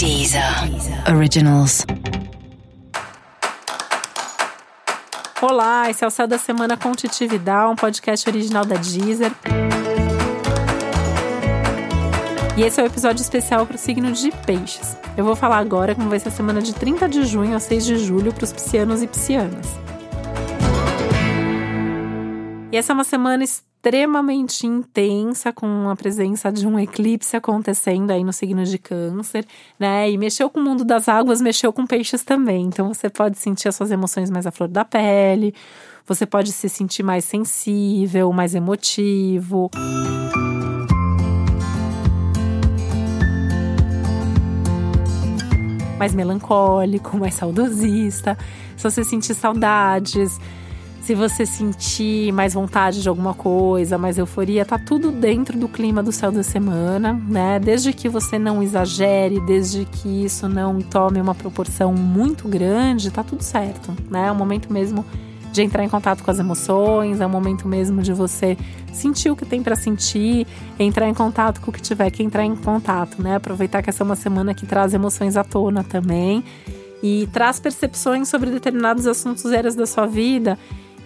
Deezer Originals. Olá, esse é o Céu da Semana com Titi Vidal, um podcast original da Deezer. E esse é o um episódio especial para o signo de Peixes. Eu vou falar agora como vai ser a semana de 30 de junho a 6 de julho para os piscianos e piscianas. E essa é uma semana extremamente intensa, com a presença de um eclipse acontecendo aí no signo de Câncer, né? E mexeu com o mundo das águas, mexeu com peixes também. Então você pode sentir as suas emoções mais à flor da pele, você pode se sentir mais sensível, mais emotivo. Mais melancólico, mais saudosista. Se você sentir saudades, se você sentir mais vontade de alguma coisa, mais euforia, tá tudo dentro do clima do céu da semana, né? Desde que você não exagere, desde que isso não tome uma proporção muito grande, tá tudo certo, né? É o momento mesmo de entrar em contato com as emoções, é o momento mesmo de você sentir o que tem para sentir, entrar em contato com o que tiver que entrar em contato, né? Aproveitar que essa é uma semana que traz emoções à tona também e traz percepções sobre determinados assuntos áreas da sua vida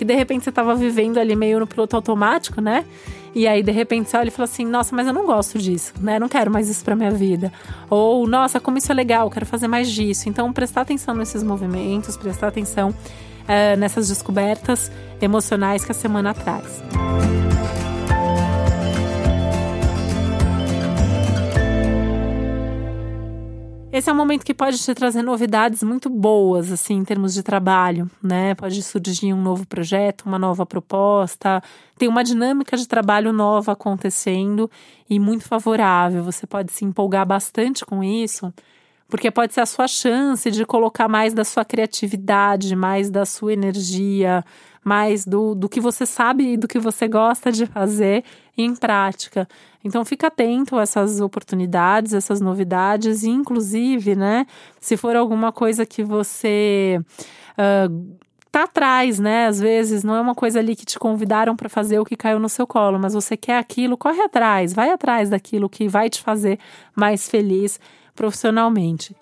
que de repente você estava vivendo ali meio no piloto automático, né? E aí, de repente, você olha e fala assim: nossa, mas eu não gosto disso, né? Não quero mais isso para minha vida. Ou, nossa, como isso é legal, quero fazer mais disso. Então, prestar atenção nesses movimentos, prestar atenção uh, nessas descobertas emocionais que a semana traz. Esse é um momento que pode te trazer novidades muito boas, assim, em termos de trabalho, né? Pode surgir um novo projeto, uma nova proposta, tem uma dinâmica de trabalho nova acontecendo e muito favorável. Você pode se empolgar bastante com isso, porque pode ser a sua chance de colocar mais da sua criatividade, mais da sua energia, mais do, do que você sabe e do que você gosta de fazer em prática. Então fica atento a essas oportunidades, essas novidades, e inclusive, né, se for alguma coisa que você uh, tá atrás, né? Às vezes não é uma coisa ali que te convidaram para fazer o que caiu no seu colo, mas você quer aquilo, corre atrás, vai atrás daquilo que vai te fazer mais feliz profissionalmente.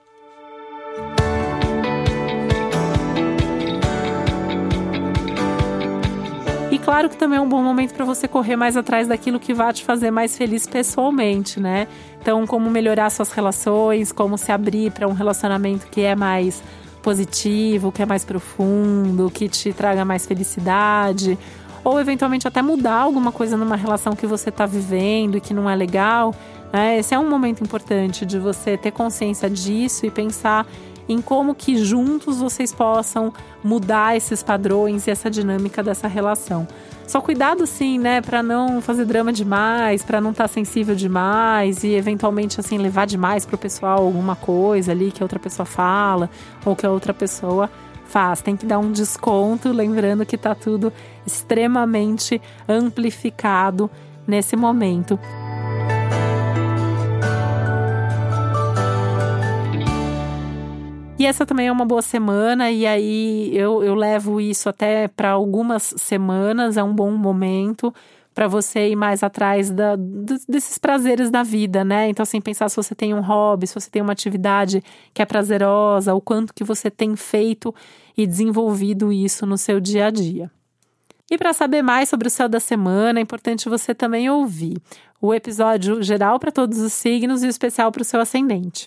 claro que também é um bom momento para você correr mais atrás daquilo que vai te fazer mais feliz pessoalmente, né? Então, como melhorar suas relações, como se abrir para um relacionamento que é mais positivo, que é mais profundo, que te traga mais felicidade, ou eventualmente até mudar alguma coisa numa relação que você está vivendo e que não é legal. Né? Esse é um momento importante de você ter consciência disso e pensar em como que juntos vocês possam mudar esses padrões e essa dinâmica dessa relação. Só cuidado sim, né, para não fazer drama demais, para não estar tá sensível demais e eventualmente assim levar demais pro pessoal alguma coisa ali que a outra pessoa fala ou que a outra pessoa faz. Tem que dar um desconto, lembrando que tá tudo extremamente amplificado nesse momento. E essa também é uma boa semana, e aí eu, eu levo isso até para algumas semanas, é um bom momento para você ir mais atrás da, desses prazeres da vida, né? Então, assim, pensar se você tem um hobby, se você tem uma atividade que é prazerosa, o quanto que você tem feito e desenvolvido isso no seu dia a dia. E para saber mais sobre o céu da semana, é importante você também ouvir o episódio geral para todos os signos e o especial para o seu ascendente.